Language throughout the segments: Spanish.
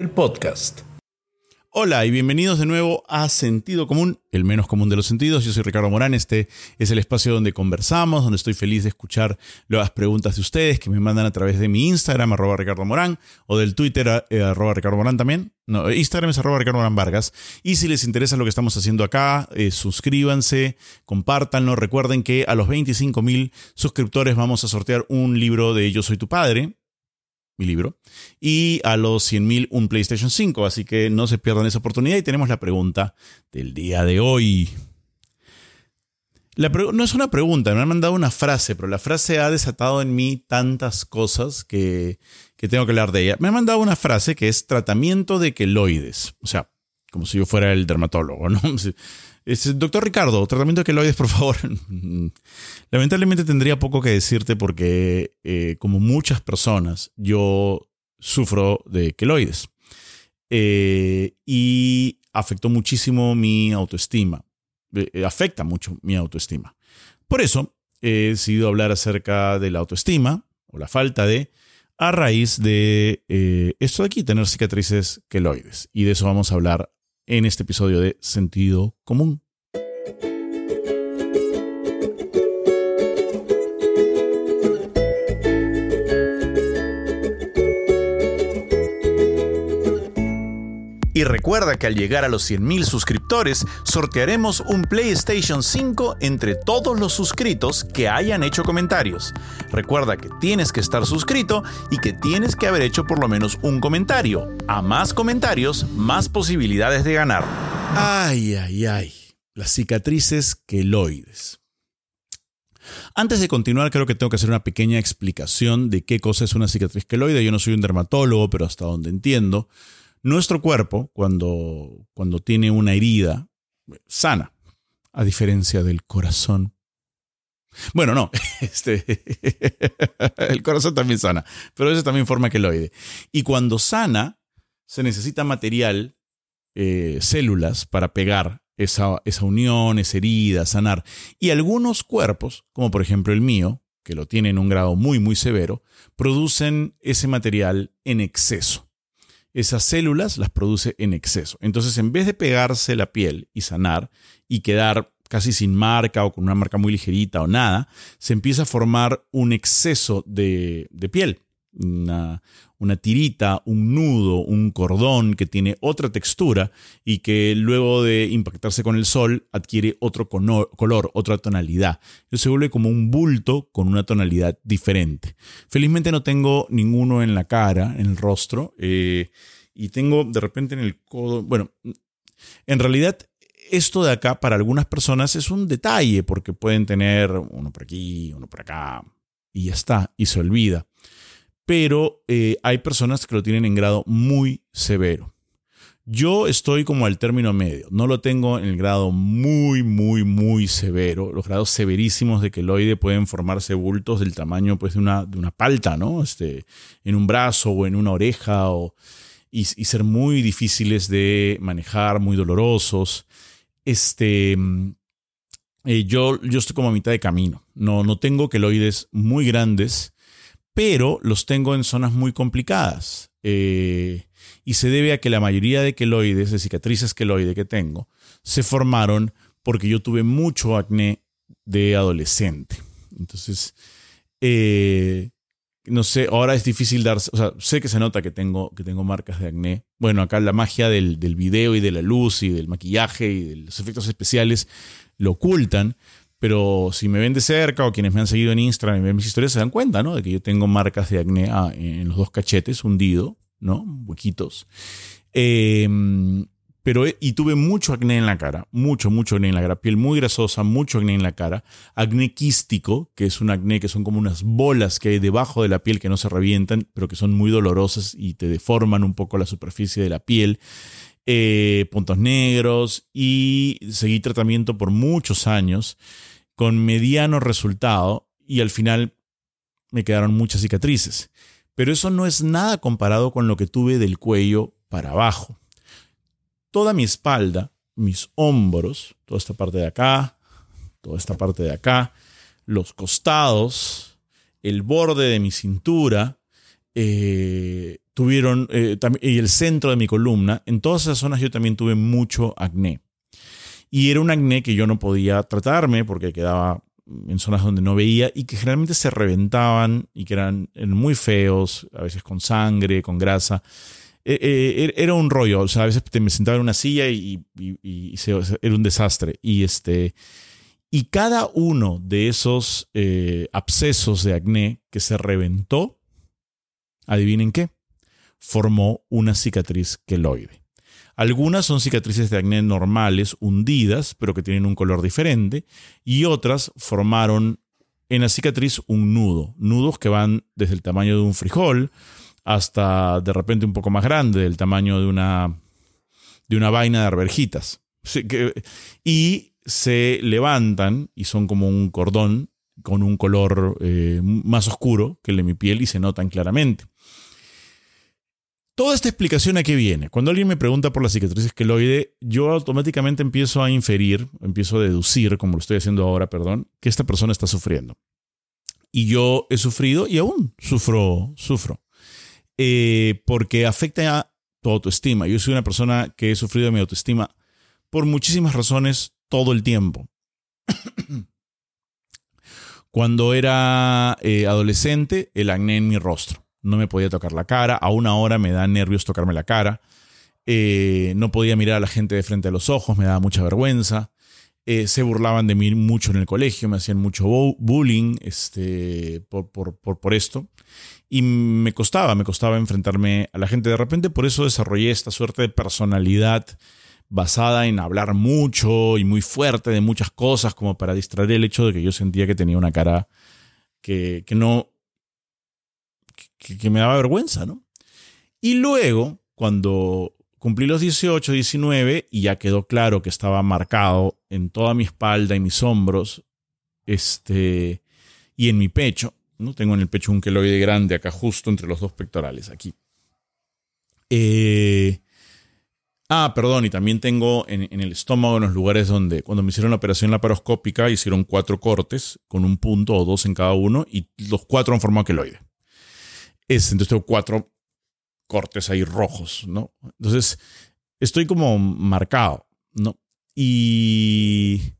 el podcast. Hola y bienvenidos de nuevo a Sentido Común, el menos común de los sentidos. Yo soy Ricardo Morán, este es el espacio donde conversamos, donde estoy feliz de escuchar las preguntas de ustedes que me mandan a través de mi Instagram, arroba Ricardo Morán, o del Twitter, eh, arroba Ricardo Morán también. No, Instagram es arroba Ricardo Morán Vargas. Y si les interesa lo que estamos haciendo acá, eh, suscríbanse, compártanlo. Recuerden que a los 25 mil suscriptores vamos a sortear un libro de Yo Soy Tu Padre, mi libro, y a los 100.000 un PlayStation 5, así que no se pierdan esa oportunidad y tenemos la pregunta del día de hoy. La no es una pregunta, me han mandado una frase, pero la frase ha desatado en mí tantas cosas que, que tengo que hablar de ella. Me han mandado una frase que es tratamiento de queloides, o sea, como si yo fuera el dermatólogo, ¿no? doctor Ricardo, tratamiento de queloides, por favor. Lamentablemente tendría poco que decirte porque, eh, como muchas personas, yo sufro de queloides. Eh, y afectó muchísimo mi autoestima. Eh, afecta mucho mi autoestima. Por eso he decidido hablar acerca de la autoestima o la falta de a raíz de esto de aquí, tener cicatrices queloides. Y de eso vamos a hablar en este episodio de Sentido Común. Y recuerda que al llegar a los 100.000 suscriptores, sortearemos un PlayStation 5 entre todos los suscritos que hayan hecho comentarios. Recuerda que tienes que estar suscrito y que tienes que haber hecho por lo menos un comentario. A más comentarios, más posibilidades de ganar. Ay, ay, ay. Las cicatrices queloides. Antes de continuar, creo que tengo que hacer una pequeña explicación de qué cosa es una cicatriz queloide. Yo no soy un dermatólogo, pero hasta donde entiendo, nuestro cuerpo, cuando, cuando tiene una herida, sana, a diferencia del corazón. Bueno, no, este, el corazón también sana, pero eso también forma queloide. Y cuando sana, se necesita material, eh, células para pegar esa, esa unión, esa herida, sanar. Y algunos cuerpos, como por ejemplo el mío, que lo tiene en un grado muy, muy severo, producen ese material en exceso esas células las produce en exceso. Entonces, en vez de pegarse la piel y sanar y quedar casi sin marca o con una marca muy ligerita o nada, se empieza a formar un exceso de, de piel, una, una tirita, un nudo, un cordón que tiene otra textura y que luego de impactarse con el sol adquiere otro color, otra tonalidad. se vuelve como un bulto con una tonalidad diferente. Felizmente no tengo ninguno en la cara, en el rostro, eh, y tengo de repente en el codo, bueno, en realidad esto de acá para algunas personas es un detalle porque pueden tener uno por aquí, uno por acá, y ya está, y se olvida pero eh, hay personas que lo tienen en grado muy severo. Yo estoy como al término medio, no lo tengo en el grado muy, muy, muy severo. Los grados severísimos de queloide pueden formarse bultos del tamaño pues, de, una, de una palta, ¿no? Este, en un brazo o en una oreja y, ser muy difíciles de manejar, muy dolorosos. Este, eh, yo, yo estoy como a mitad de camino. No, no tengo queloides muy grandes pero los tengo en zonas muy complicadas. Eh, y se debe a que la mayoría de queloides, de cicatrices queloide que tengo, se formaron porque yo tuve mucho acné de adolescente. Entonces, eh, no sé, ahora es difícil darse, o sea, sé que se nota que tengo, que tengo marcas de acné. Bueno, acá la magia del, del video y de la luz y del maquillaje y de los efectos especiales lo ocultan, pero si me ven de cerca o quienes me han seguido en Instagram y ven mis historias se dan cuenta, ¿no? De que yo tengo marcas de acné ah, en los dos cachetes, hundido, ¿no? Huequitos. Em, pero, y tuve mucho acné en la cara, mucho, mucho acné en la cara, piel muy grasosa, mucho acné en la cara, acné quístico, que es un acné que son como unas bolas que hay debajo de la piel que no se revientan, pero que son muy dolorosas y te deforman un poco la superficie de la piel. Eh, puntos negros y seguí tratamiento por muchos años con mediano resultado y al final me quedaron muchas cicatrices. Pero eso no es nada comparado con lo que tuve del cuello para abajo. Toda mi espalda, mis hombros, toda esta parte de acá, toda esta parte de acá, los costados, el borde de mi cintura, eh, tuvieron, eh, y el centro de mi columna, en todas esas zonas yo también tuve mucho acné. Y era un acné que yo no podía tratarme porque quedaba en zonas donde no veía y que generalmente se reventaban y que eran, muy feos, a veces con sangre, con grasa. Eh, eh, er, era un rollo, o sea, a veces me sentaba en una silla y, era un desastre. Y, este, y cada uno de esos eh, abscesos de acné que se reventó, adivinen qué, formó una cicatriz queloide. Algunas son cicatrices de acné normales, hundidas, pero que tienen un color diferente, y otras formaron en la cicatriz un nudo, nudos que van desde el tamaño de un frijol hasta de repente un poco más grande, del tamaño de una, de una vaina de arberjitas. Y se levantan y son como un cordón con un color eh, más oscuro que el de mi piel y se notan claramente. Toda esta explicación a qué viene. Cuando alguien me pregunta por las cicatrices queloide, yo automáticamente empiezo a inferir, empiezo a deducir, como lo estoy haciendo ahora, perdón, que esta persona está sufriendo. Y yo he sufrido y aún sufro, sufro. Eh, porque afecta a tu autoestima. Yo soy una persona que he sufrido de mi autoestima por muchísimas razones todo el tiempo. Cuando era eh, adolescente, el acné en mi rostro no me podía tocar la cara, a una hora me da nervios tocarme la cara, eh, no podía mirar a la gente de frente a los ojos, me daba mucha vergüenza, eh, se burlaban de mí mucho en el colegio, me hacían mucho bullying este, por, por, esto, y me costaba, me costaba enfrentarme a la gente. De repente por eso desarrollé esta suerte de personalidad basada en hablar mucho y muy fuerte de muchas cosas, como para distraer el hecho de que yo sentía que tenía una cara que, que no, que, me daba vergüenza, ¿no? Y luego, cuando cumplí los 18, 19 y ya quedó claro que estaba marcado en toda mi espalda y mis hombros este, y en mi pecho. ¿no? Tengo en el pecho un queloide grande acá justo entre los dos pectorales, aquí. Eh, ah, perdón, y también tengo en, el estómago, en los lugares donde cuando me hicieron la operación laparoscópica, hicieron cuatro cortes con un punto o dos en cada uno y los cuatro han formado queloide entonces tengo cuatro cortes ahí rojos, ¿no? Entonces, estoy como marcado, ¿no? Y,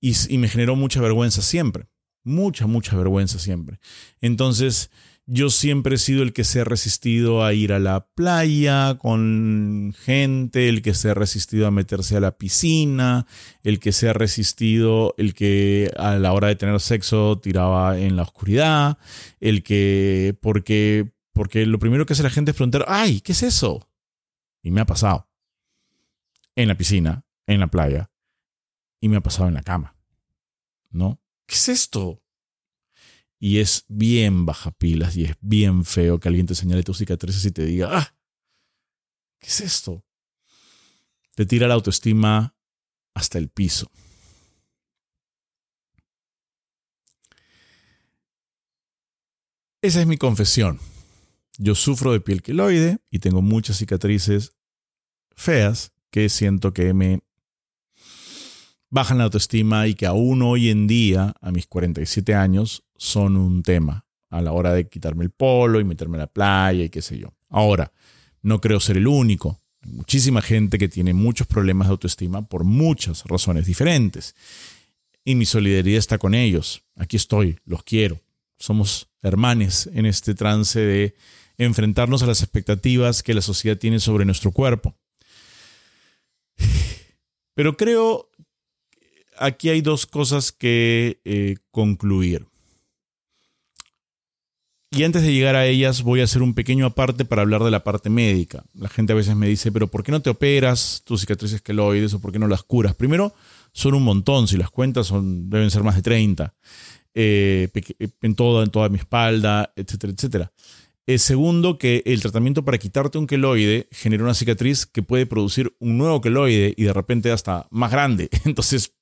y, me generó mucha vergüenza siempre, mucha, mucha vergüenza siempre. Entonces, yo siempre he sido el que se ha resistido a ir a la playa con gente, el que se ha resistido a meterse a la piscina, el que se ha resistido, el que a la hora de tener sexo tiraba en la oscuridad, el que, porque porque lo primero que hace la gente es preguntar, ay, ¿qué es eso? Y me ha pasado. En la piscina, en la playa, y me ha pasado en la cama. ¿No? ¿Qué es esto? Y es bien baja pilas y es bien feo que alguien te señale tus cicatrices y te diga, ah, ¿qué es esto? Te tira la autoestima hasta el piso. Esa es mi confesión. Yo sufro de piel queloide y tengo muchas cicatrices feas que siento que me bajan la autoestima y que aún hoy en día, a mis 47 años, son un tema a la hora de quitarme el polo y meterme a la playa y qué sé yo. Ahora, no creo ser el único. Hay muchísima gente que tiene muchos problemas de autoestima por muchas razones diferentes. Y mi solidaridad está con ellos. Aquí estoy, los quiero. Somos hermanes en este trance de enfrentarnos a las expectativas que la sociedad tiene sobre nuestro cuerpo. Pero creo aquí hay dos cosas que eh, concluir. Y antes de llegar a ellas voy a hacer un pequeño aparte para hablar de la parte médica. La gente a veces me dice, pero ¿por qué no te operas tus cicatrices queloides o por qué no las curas? Primero, son un montón, si las cuentas son, deben ser más de 30, eh, en, todo, en toda mi espalda, etcétera, etcétera. Es segundo, que el tratamiento para quitarte un queloide genera una cicatriz que puede producir un nuevo queloide y de repente hasta más grande. Entonces,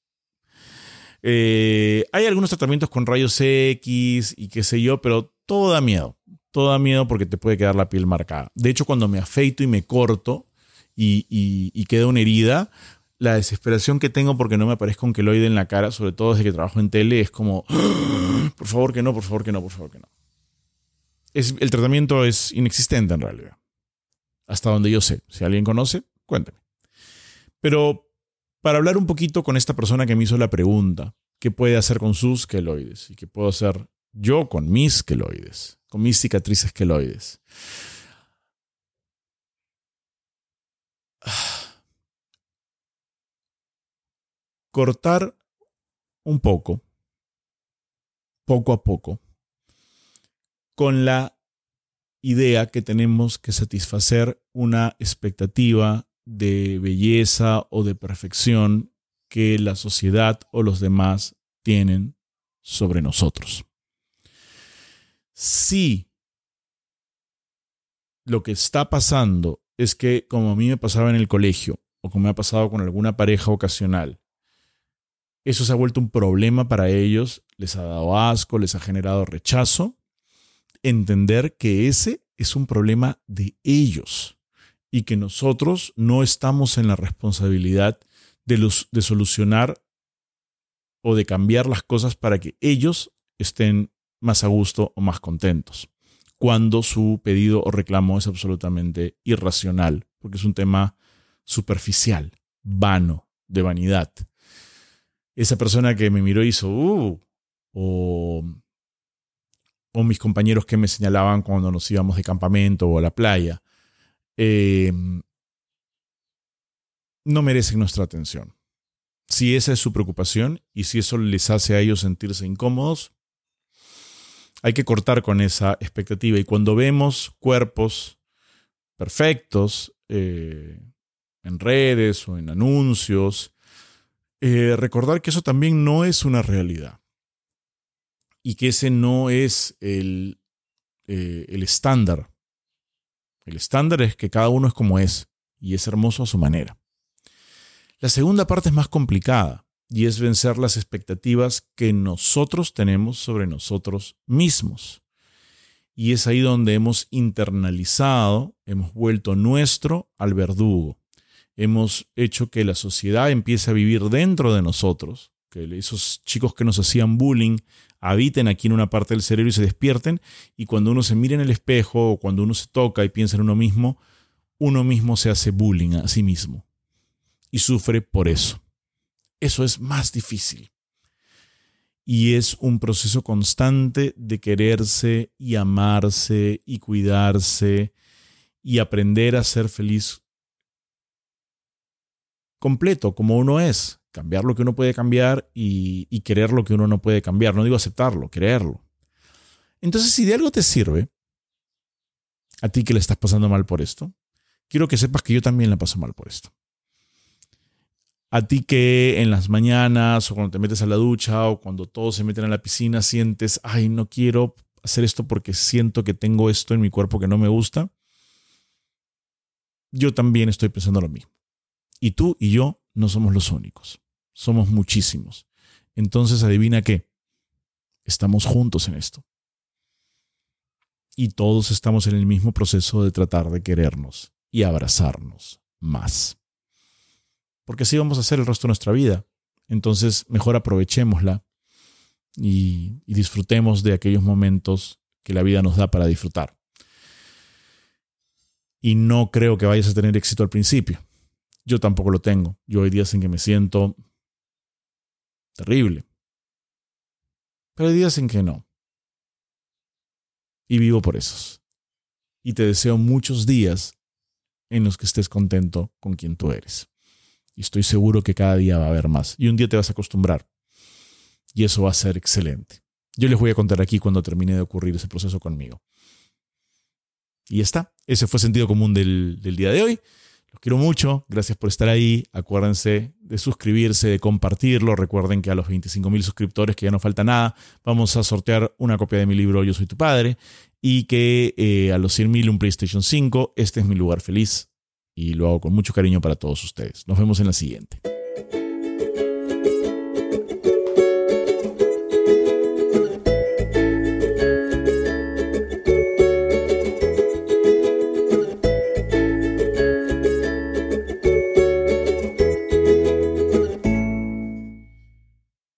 eh, hay algunos tratamientos con rayos X y qué sé yo, pero todo da miedo. Todo da miedo porque te puede quedar la piel marcada. De hecho, cuando me afeito y me corto y, y queda una herida, la desesperación que tengo porque no me aparezca un queloide en la cara, sobre todo desde que trabajo en tele, es como, ¡Ah! por favor que no, por favor que no, por favor que no el tratamiento es inexistente en realidad. hasta donde yo sé. Si alguien conoce, cuénteme. Pero para hablar un poquito con esta persona que me hizo la pregunta, ¿qué puede hacer con sus queloides? ¿Y qué puedo hacer yo con mis queloides? Con mis cicatrices queloides. Cortar un poco, poco a poco, con la idea que tenemos que satisfacer una expectativa de belleza o de perfección que la sociedad o los demás tienen sobre nosotros. Si lo que está pasando es que, como a mí me pasaba en el colegio, o como me ha pasado con alguna pareja ocasional, eso se ha vuelto un problema para ellos, les ha dado asco, les ha generado rechazo, entender que ese es un problema de ellos y que nosotros no estamos en la responsabilidad de, de solucionar o de cambiar las cosas para que ellos estén más a gusto o más contentos, cuando su pedido o reclamo es absolutamente irracional, porque es un tema superficial, vano, de vanidad. Esa persona que me miró hizo, uh, o o mis compañeros que me señalaban cuando nos íbamos de campamento o a la playa, em, no merecen nuestra atención. Si esa es su preocupación y si eso les hace a ellos sentirse incómodos, hay que cortar con esa expectativa. Y cuando vemos cuerpos perfectos eh, en redes o en anuncios, eh, recordar que eso también no es una realidad y que ese no es el, eh, el estándar. El estándar es que cada uno es como es y es hermoso a su manera. La segunda parte es más complicada y es vencer las expectativas que nosotros tenemos sobre nosotros mismos. Y es ahí donde hemos internalizado, hemos vuelto nuestro al verdugo. Hemos hecho que la sociedad empiece a vivir dentro de nosotros, que esos chicos que nos hacían bullying habiten aquí en una parte del cerebro y se despierten, y cuando uno se mira en el espejo o cuando uno se toca y piensa en uno mismo, uno mismo se hace bullying a sí mismo y sufre por eso. Eso es más difícil. Y es un proceso constante de quererse y amarse y cuidarse y aprender a ser feliz completo como uno es, cambiar lo que uno puede cambiar y, querer lo que uno no puede cambiar. No digo aceptarlo, creerlo. Entonces, si de algo te sirve, a ti que le estás pasando mal por esto, quiero que sepas que yo también le paso mal por esto. A ti que en las mañanas o cuando te metes a la ducha o cuando todos se meten a la piscina sientes, ay, no quiero hacer esto porque siento que tengo esto en mi cuerpo que no me gusta. Yo también estoy pensando lo mismo. Y tú y yo no somos los únicos somos muchísimos. Entonces, adivina qué, estamos juntos en esto. Y todos estamos en el mismo proceso de tratar de querernos y abrazarnos más. Porque así vamos a hacer el resto de nuestra vida. Entonces, mejor aprovechémosla y, y disfrutemos de aquellos momentos que la vida nos da para disfrutar. Y no creo que vayas a tener éxito al principio. Yo tampoco lo tengo. Yo hay días en que me siento terrible. Pero hay días en que no. Y vivo por esos. Y te deseo muchos días en los que estés contento con quien tú eres. Y estoy seguro que cada día va a haber más. Y un día te vas a acostumbrar. Y eso va a ser excelente. Yo les voy a contar aquí cuando termine de ocurrir ese proceso conmigo. Y ya está. Ese fue sentido común del día de hoy. Los quiero mucho, gracias por estar ahí. Acuérdense de suscribirse, de compartirlo. Recuerden que a los 25.000 suscriptores, que ya no falta nada, vamos a sortear una copia de mi libro Yo Soy Tu Padre. Y que eh, a los 100.000 un PlayStation 5. Este es mi lugar feliz y lo hago con mucho cariño para todos ustedes. Nos vemos en la siguiente.